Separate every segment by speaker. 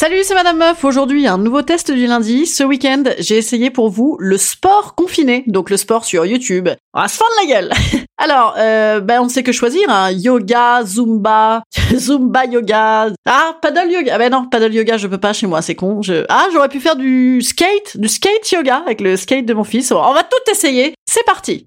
Speaker 1: Salut, c'est Madame Meuf. Aujourd'hui, un nouveau test du lundi. Ce week-end, j'ai essayé pour vous le sport confiné, donc le sport sur YouTube. On va se fendre la gueule. Alors, euh, ben on sait que choisir. Hein. Yoga, Zumba, Zumba yoga. Ah, paddle yoga. Ah ben non, paddle yoga, je peux pas chez moi, c'est con. Ah, j'aurais pu faire du skate, du skate yoga avec le skate de mon fils. On va tout essayer. C'est parti.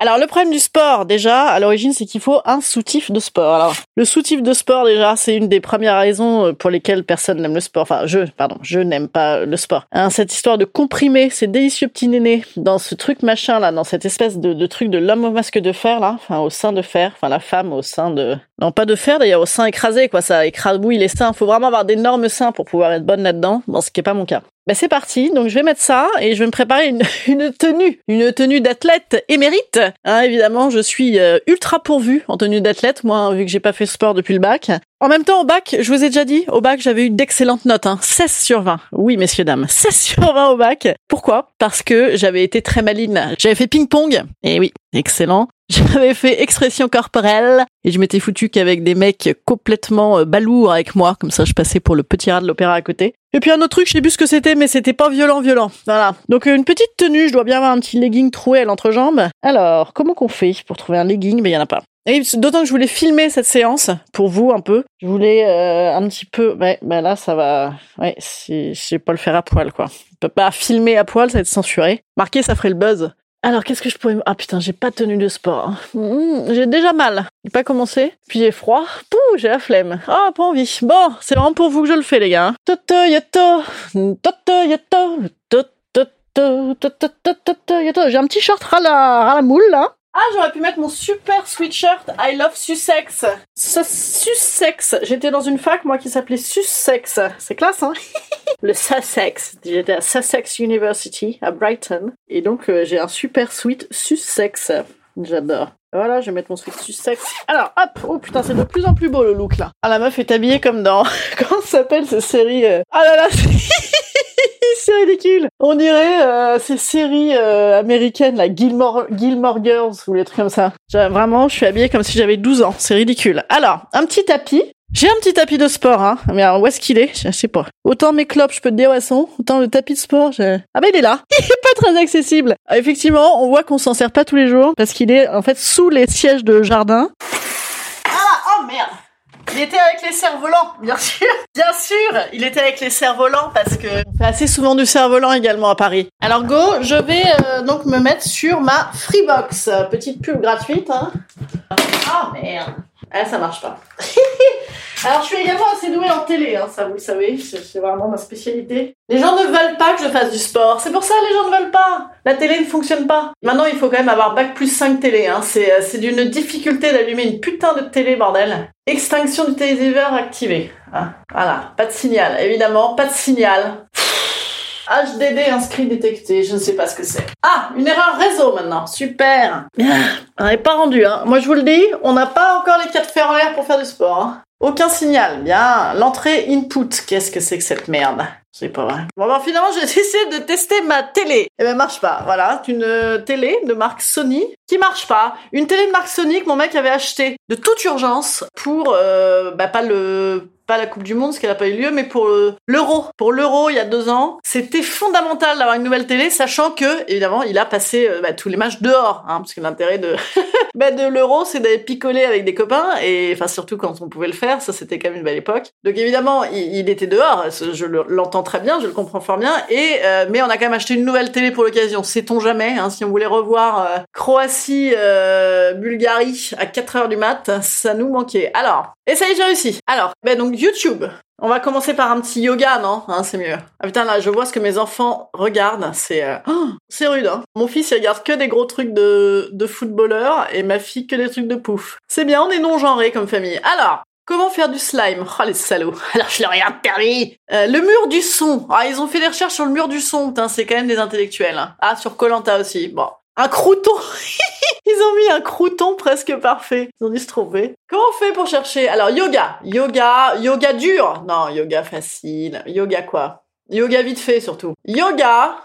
Speaker 1: Alors le problème du sport déjà à l'origine c'est qu'il faut un soutif de sport. Alors le soutif de sport déjà c'est une des premières raisons euh, pour lesquelles personne n'aime le sport. Enfin je pardon je n'aime pas le sport. Hein, cette histoire de comprimer ces délicieux petits nénés dans ce truc machin là dans cette espèce de, truc de l'homme au masque de fer là enfin au sein de fer enfin la femme au sein de non pas de fer d'ailleurs au sein écrasé quoi ça écrabouille les seins. Faut vraiment avoir d'énormes seins pour pouvoir être bonne là-dedans. Bon ce qui est pas mon cas. Ben c'est parti, donc je vais mettre ça et je vais me préparer une, une tenue, une tenue d'athlète émérite. Hein, évidemment, je suis euh, ultra pourvue en tenue d'athlète, moi, vu que j'ai pas fait sport depuis le bac. En même temps, au bac, je vous ai déjà dit, au bac, j'avais eu d'excellentes notes, hein, 16 sur 20. Oui, messieurs, dames, 16 sur 20 au bac. Pourquoi? Parce que j'avais été très maline. J'avais fait ping-pong, et oui, excellent. J'avais fait expression corporelle et je m'étais foutu qu'avec des mecs complètement euh, balourds avec moi, comme ça je passais pour le petit rat de l'opéra à côté. Et puis un autre truc, je sais plus ce que c'était, mais c'était pas violent, violent. Voilà. Donc une petite tenue, je dois bien avoir un petit legging troué à l'entrejambe. Alors, comment qu'on fait pour trouver un legging? Mais il y en a pas. Et d'autant que je voulais filmer cette séance pour vous un peu. Je voulais euh, un petit peu. Ouais, ben là ça va. Ouais, je sais pas le faire à poil quoi. Pas filmer à poil, ça va être censuré. Marqué, ça ferait le buzz. Alors, qu'est-ce que je pourrais... Ah putain, j'ai pas de tenue de sport. Mmh, j'ai déjà mal. J'ai pas commencé. Puis j'ai froid. Pouh, j'ai la flemme. Ah, pas envie. Bon, c'est vraiment pour vous que je le fais, les gars. Toto, yato. Toto. Toto, yato. J'ai un petit short à la moule, là. Ah, j'aurais pu mettre mon super sweatshirt I love Sussex. Sussex. J'étais dans une fac, moi, qui s'appelait Sussex. C'est classe, hein? Le Sussex. J'étais à Sussex University, à Brighton. Et donc, euh, j'ai un super sweat Sussex. J'adore. Voilà, je vais mettre mon sweat Sussex. Alors, hop Oh putain, c'est de plus en plus beau, le look, là. Ah, la meuf est habillée comme dans... Comment s'appelle cette série euh... Ah là là c'est ridicule. On dirait euh, ces séries euh, américaines, la Gilmore, Girls ou les trucs comme ça. Vraiment, je suis habillée comme si j'avais 12 ans. C'est ridicule. Alors, un petit tapis. J'ai un petit tapis de sport, hein. Mais alors, où est-ce qu'il est, Je sais pas. Autant mes clopes, je peux te dire où elles sont. Autant le tapis de sport, je... Ah ben il est là. Il est pas très accessible. Ah, effectivement, on voit qu'on s'en sert pas tous les jours parce qu'il est en fait sous les sièges de jardin. Il était avec les cerfs-volants, bien sûr. Bien sûr, il était avec les cerfs-volants parce que on fait assez souvent du cerf-volant également à Paris. Alors go, je vais euh, donc me mettre sur ma Freebox, petite pub gratuite. Hein. Ah merde, ah, ça marche pas. Alors je suis également assez douée en télé, hein, ça vous le savez, c'est vraiment ma spécialité. Les gens ne veulent pas que je fasse du sport, c'est pour ça les gens ne veulent pas. La télé ne fonctionne pas. Maintenant il faut quand même avoir bac plus 5 télé, hein. c'est d'une difficulté d'allumer une putain de télé bordel. Extinction du téléviseur activée. Hein. Voilà, pas de signal, évidemment, pas de signal. HDD inscrit détecté, je ne sais pas ce que c'est. Ah, une erreur réseau maintenant, super. On n'est pas rendu, hein. Moi je vous le dis, on n'a pas encore les quatre fers en l'air pour faire du sport. Hein. Aucun signal, bien. L'entrée input, qu'est-ce que c'est que cette merde? C'est pas vrai. Bon, ben, finalement, j'ai essayé de tester ma télé. Et ben, marche pas. Voilà, c'est une euh, télé de marque Sony qui marche pas. Une télé de marque Sony que mon mec avait acheté de toute urgence pour, euh, bah, pas le, pas la Coupe du Monde, ce qu'elle n'a pas eu lieu, mais pour euh, l'Euro. Pour l'Euro, il y a deux ans, c'était fondamental d'avoir une nouvelle télé, sachant que, évidemment, il a passé euh, bah, tous les matchs dehors, hein, parce que l'intérêt de, bah, de l'Euro, c'est d'aller picoler avec des copains, et enfin surtout quand on pouvait le faire, ça c'était quand même une belle époque. Donc évidemment, il, était dehors, je le- l'entends très bien, je le comprends fort bien, et euh, mais on a quand même acheté une nouvelle télé pour l'occasion, sait-on jamais, hein, si on voulait revoir Croatie, Bulgarie à 4 heures du mat, ça nous manquait. Alors, et ça y est, j'ai réussi. Alors, ben donc YouTube. On va commencer par un petit yoga, non? Hein, C'est mieux. Ah putain, là, je vois ce que mes enfants regardent. C'est euh, oh, c'est rude. Hein. Mon fils, il regarde que des gros trucs de, de footballeur et ma fille que des trucs de pouf. C'est bien, on est non-genrés comme famille. Alors, comment faire du slime? Oh, les salauds. Alors, je leur ai interdit. Euh, le mur du son. Ah, ils ont fait des recherches sur le mur du son. Putain, c'est quand même des intellectuels. hein. Ah, sur Colanta aussi. Bon. Un crouton Ils ont mis un crouton presque parfait. Ils ont dû se tromper. Comment on fait pour chercher? Alors, yoga. Yoga. Yoga dur. Non, yoga facile. Yoga quoi? Yoga vite fait, surtout. Yoga.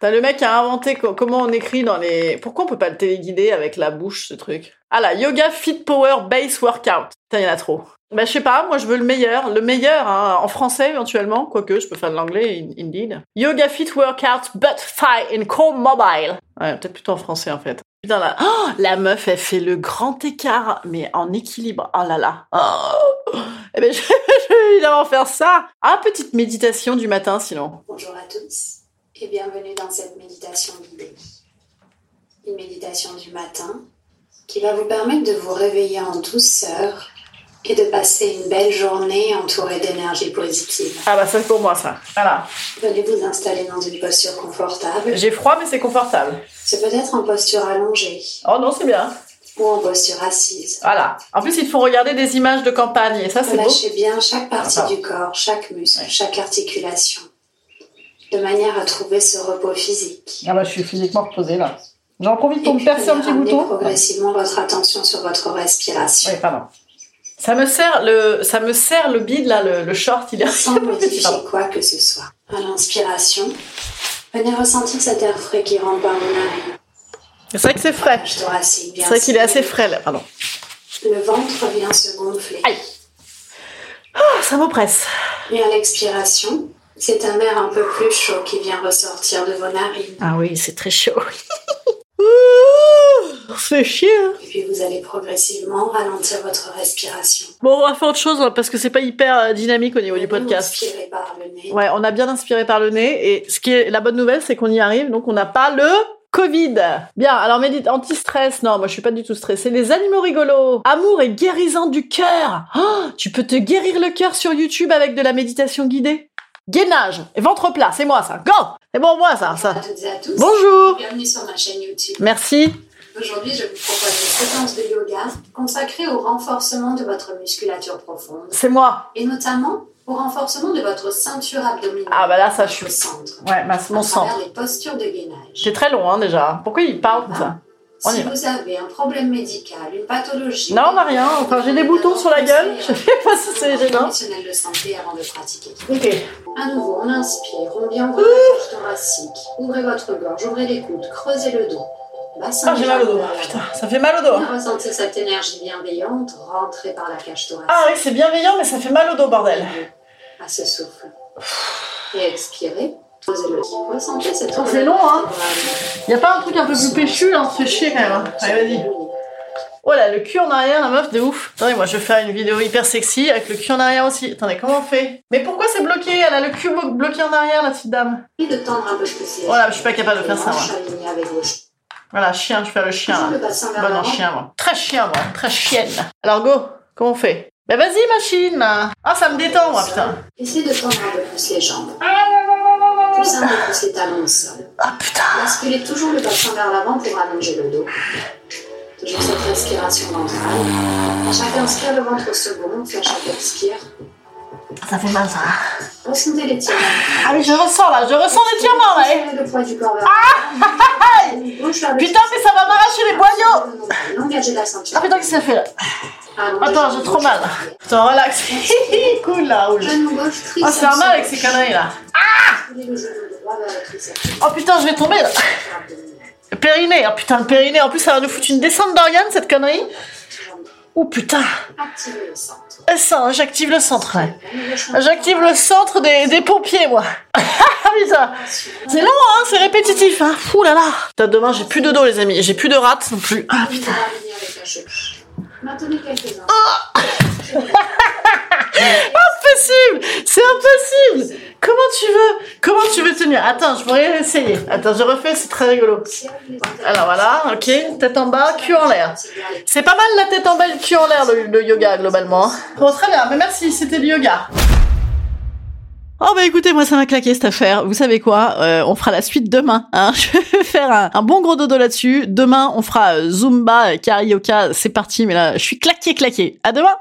Speaker 1: T'as le mec qui a inventé co- comment on écrit dans les... Pourquoi on peut pas le téléguider avec la bouche, ce truc? Ah là, Yoga Fit Power Base Workout. Putain, y en a trop. Bah, je sais pas, moi je veux le meilleur. Le meilleur, hein, en français éventuellement, quoique je peux faire de l'anglais, in- indeed. Yoga Fit Workout Butt Thigh in Core Mobile. Ouais, peut-être plutôt en français en fait. Putain là, oh, la meuf elle fait le grand écart, mais en équilibre. Oh là là. Oh. Eh ben je, je vais évidemment faire ça. Ah, petite méditation du matin sinon.
Speaker 2: Bonjour à tous et bienvenue dans cette méditation guidée. Une méditation du matin qui va vous permettre de vous réveiller en douceur et de passer une belle journée entourée d'énergie positive.
Speaker 1: Ah bah ça c'est pour moi ça. Voilà.
Speaker 2: Venez vous installer dans une posture confortable.
Speaker 1: J'ai froid mais c'est confortable.
Speaker 2: C'est peut-être en posture allongée
Speaker 1: Oh non c'est bien.
Speaker 2: ou en posture assise.
Speaker 1: Voilà. En plus il faut regarder des images de campagne et ça c'est beau.
Speaker 2: Relâchez bien chaque partie
Speaker 1: Ah, pardon.
Speaker 2: du corps, chaque muscle,
Speaker 1: Ouais.
Speaker 2: chaque articulation, de manière à trouver ce repos physique.
Speaker 1: Ah bah je suis physiquement reposée là. J'en profite pour me percer un petit bouton.
Speaker 2: progressivement votre attention sur votre respiration.
Speaker 1: Oui, pardon. Ça me sert le, ça me sert le bide là, le, le short, il est
Speaker 2: sans modifier quoi que ce soit. À l'inspiration, venez ressentir cet air frais qui rentre par vos narines.
Speaker 1: C'est vrai que c'est frais. C'est vrai qu'il est assez frais là, pardon.
Speaker 2: Le ventre vient se gonfler.
Speaker 1: Aïe. Ah, ça m'oppresse.
Speaker 2: Et à l'expiration, c'est un air un peu plus chaud qui vient ressortir de vos narines.
Speaker 1: Ah oui, c'est très chaud. On se fait chier. hein.
Speaker 2: Et puis vous allez progressivement ralentir votre respiration.
Speaker 1: Bon, on va faire autre chose hein, parce que c'est pas hyper euh, dynamique au niveau du
Speaker 2: Venez
Speaker 1: podcast.
Speaker 2: Inspirez par le nez.
Speaker 1: Ouais, on a bien inspiré par le nez et ce qui est la bonne nouvelle, c'est qu'on y arrive, donc on n'a pas le Covid. Bien, alors médite anti-stress. Non, moi je suis pas du tout stressée. Les animaux rigolos. Amour et guérissant du cœur. Oh, tu peux te guérir le cœur sur YouTube avec de la méditation guidée. Gainage et ventre plat, c'est moi ça. Go C'est bon moi ça,
Speaker 2: Bonjour
Speaker 1: ça.
Speaker 2: à toutes et à tous.
Speaker 1: Bonjour.
Speaker 2: Bienvenue sur ma chaîne YouTube.
Speaker 1: Merci.
Speaker 2: Aujourd'hui, je vous propose une séquence de yoga consacrée au renforcement de votre musculature profonde
Speaker 1: C'est moi.
Speaker 2: et notamment au renforcement de votre ceinture abdominale.
Speaker 1: Ah bah là ça je
Speaker 2: votre
Speaker 1: suis.
Speaker 2: centre.
Speaker 1: Ouais, ma,
Speaker 2: à
Speaker 1: mon sang.
Speaker 2: travers les postures de gainage.
Speaker 1: C'est très long hein déjà. Pourquoi il parle On y
Speaker 2: Si vous avez un problème médical, une pathologie.
Speaker 1: Non, on n'a rien. Enfin, j'ai des boutons sur la gueule. Je sais pas si c'est gênant.
Speaker 2: professionnel de santé avant de pratiquer.
Speaker 1: Ok.
Speaker 2: À nouveau, on inspire, on vient ouvrir cage thoracique. Ouvrez votre gorge, ouvrez les coudes, creusez le dos. Bassin
Speaker 1: Ah, j'ai mal au dos. Putain, ça fait mal au dos.
Speaker 2: Bien Ressentez cette énergie bienveillante rentrer par la cage thoracique.
Speaker 1: Ah oui, c'est bienveillant, mais ça fait mal au dos, bordel.
Speaker 2: À ce souffle. Et le Ressentez cette
Speaker 1: Oh, c'est long, hein. Y a pas un truc un peu plus péchu, se fait chier quand même. hein. Allez, vas-y. Oh là, le cul en arrière, la meuf, de ouf. Attendez, moi, je vais faire une vidéo hyper sexy avec le cul en arrière aussi. Attendez, comment on fait? Mais pourquoi c'est bloqué? Elle a le cul blo- bloqué en arrière, la petite dame.
Speaker 2: Et de tendre un peu plus
Speaker 1: Voilà, je suis pas capable de faire ça, moi. Voilà, chien, je fais le chien, là.
Speaker 2: le
Speaker 1: Bon, non, chien, moi. Très chien, moi. Très chienne. Alors, go. Comment on fait? Bah, vas-y, machine. Ah, ça me détend, moi, putain.
Speaker 2: Essayez de tendre un peu plus les jambes. Poussez un peu plus les talons au sol.
Speaker 1: Ah, putain.
Speaker 2: Basculez toujours le bassin vers l'avant pour allonger le dos. Toujours cette respiration ventrale. À chaque inspire, le ventre se gonfle. À chaque expire,
Speaker 1: Ça fait mal, ça.
Speaker 2: Ressentez l'étirement.
Speaker 1: Ah, mais je ressens, là. Je ressens l'étirement, là. eh.
Speaker 2: Tirez le poids du corps vers l'avant. Gauche vers le
Speaker 1: Putain, mais ça va m'arracher les boyaux.
Speaker 2: Engagez la ceinture.
Speaker 1: Ah, putain, qu'est-ce que ça fait, là Attends, j'ai trop mal. Attends, relax. cool là, oula. Oh, c'est un mal avec ces conneries là. Ah Oh putain, je vais tomber là. Périnée, oh putain, le périnée. En plus, ça va nous foutre une descente d'organes cette connerie. Oh putain. Eh, ça, j'active le centre, ouais. J'active le centre des, des pompiers, moi. putain. C'est long, hein, c'est répétitif, hein. Ouh là là. Putain, demain, j'ai plus de dos, les amis. J'ai plus de rate non plus. Ah putain. Oh impossible C'est impossible Comment tu veux? Comment tu veux tenir? Attends, je pourrais essayer. Attends, je refais, c'est très rigolo. Alors voilà, ok, tête en bas, cul en l'air. C'est pas mal la tête en bas et le cul en l'air, le, yoga, globalement. Bon, très bien, mais merci, c'était le yoga. Oh bah écoutez, moi ça m'a claqué cette affaire. Vous savez quoi? Euh, On fera la suite demain. Hein je vais faire un, un, bon gros dodo là-dessus. Demain, on fera euh, Zumba, Karaoke. C'est parti, mais là, je suis claqué, claqué. À demain